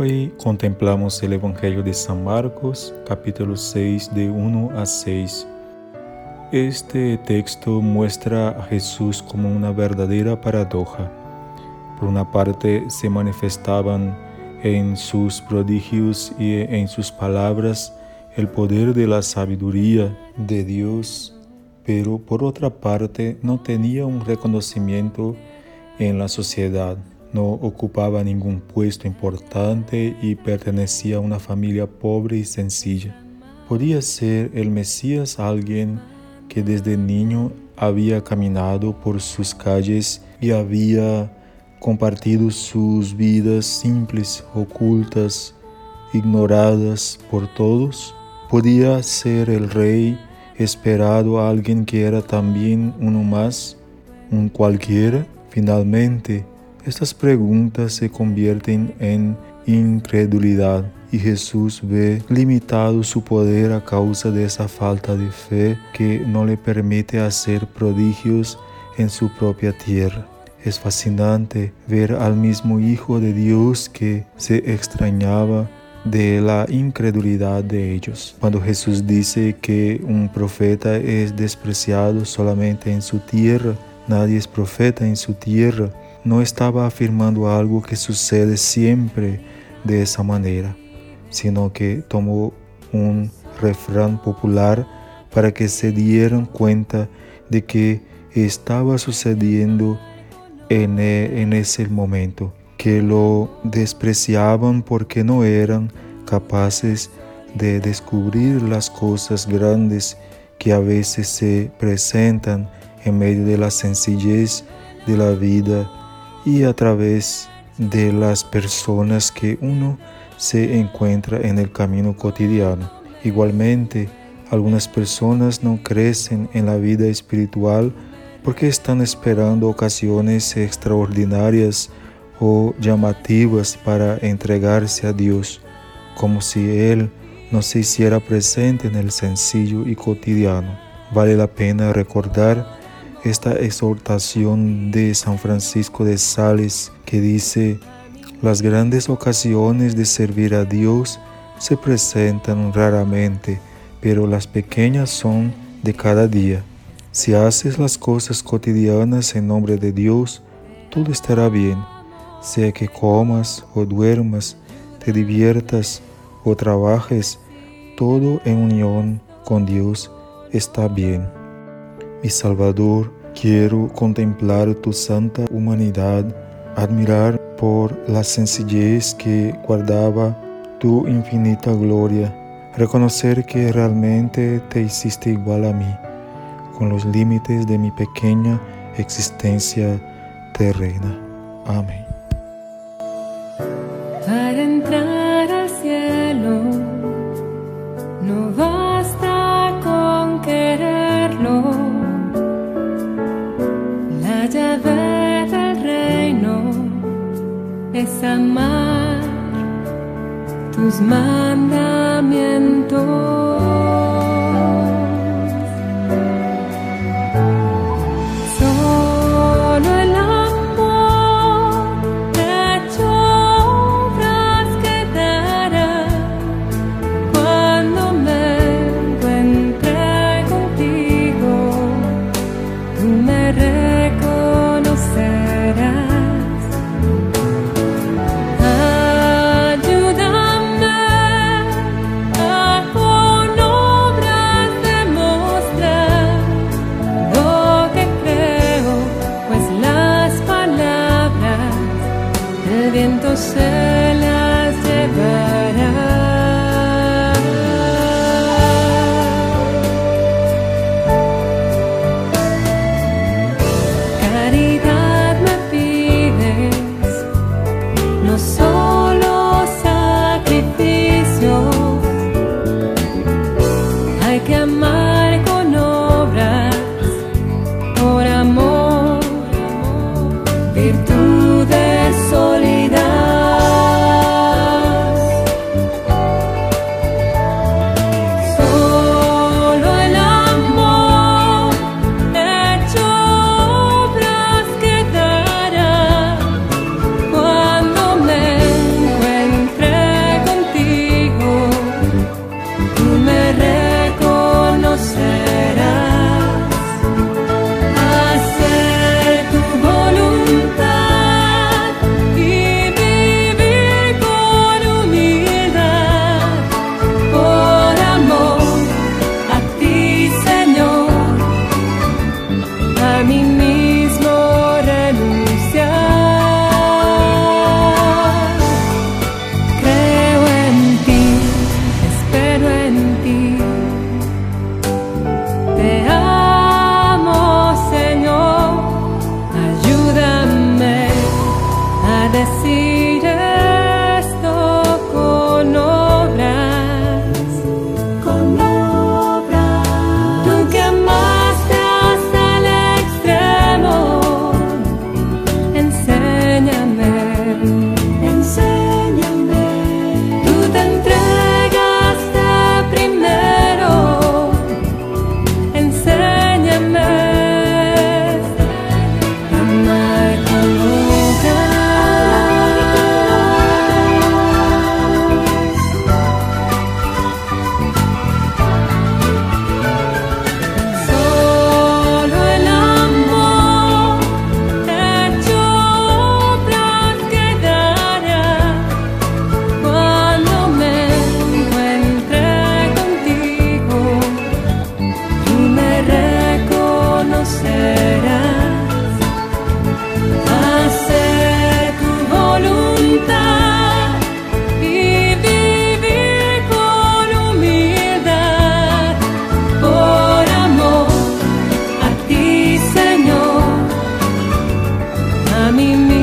Hoy contemplamos el Evangelio de San Marcos, capítulo 6, de 1 a 6. Este texto muestra a Jesús como una verdadera paradoja. Por una parte, se manifestaban en sus prodigios y en sus palabras el poder de la sabiduría de Dios, pero por otra parte no tenía un reconocimiento en la sociedad no ocupaba ningún puesto importante y pertenecía a una familia pobre y sencilla. Podía ser el Mesías alguien que desde niño había caminado por sus calles y había compartido sus vidas simples, ocultas, ignoradas por todos. Podía ser el rey esperado alguien que era también uno más, un cualquiera. Finalmente, estas preguntas se convierten en incredulidad y Jesús ve limitado su poder a causa de esa falta de fe que no le permite hacer prodigios en su propia tierra. Es fascinante ver al mismo Hijo de Dios que se extrañaba de la incredulidad de ellos. Cuando Jesús dice que un profeta es despreciado solamente en su tierra, nadie es profeta en su tierra, no estaba afirmando algo que sucede siempre de esa manera, sino que tomó un refrán popular para que se dieran cuenta de que estaba sucediendo en, e, en ese momento, que lo despreciaban porque no eran capaces de descubrir las cosas grandes que a veces se presentan en medio de la sencillez de la vida y a través de las personas que uno se encuentra en el camino cotidiano. Igualmente, algunas personas no crecen en la vida espiritual porque están esperando ocasiones extraordinarias o llamativas para entregarse a Dios, como si Él no se hiciera presente en el sencillo y cotidiano. Vale la pena recordar esta exhortación de San Francisco de Sales que dice, las grandes ocasiones de servir a Dios se presentan raramente, pero las pequeñas son de cada día. Si haces las cosas cotidianas en nombre de Dios, todo estará bien, sea que comas o duermas, te diviertas o trabajes, todo en unión con Dios está bien. Mi Salvador, quiero contemplar tu santa humanidad, admirar por la sencillez que guardaba tu infinita gloria, reconocer que realmente te hiciste igual a mí, con los límites de mi pequeña existencia terrena. Amén. es amar tus mandamientos. Solo el amor hecho obras quedará cuando me encuentre contigo. Tú me reconocerás. Amor a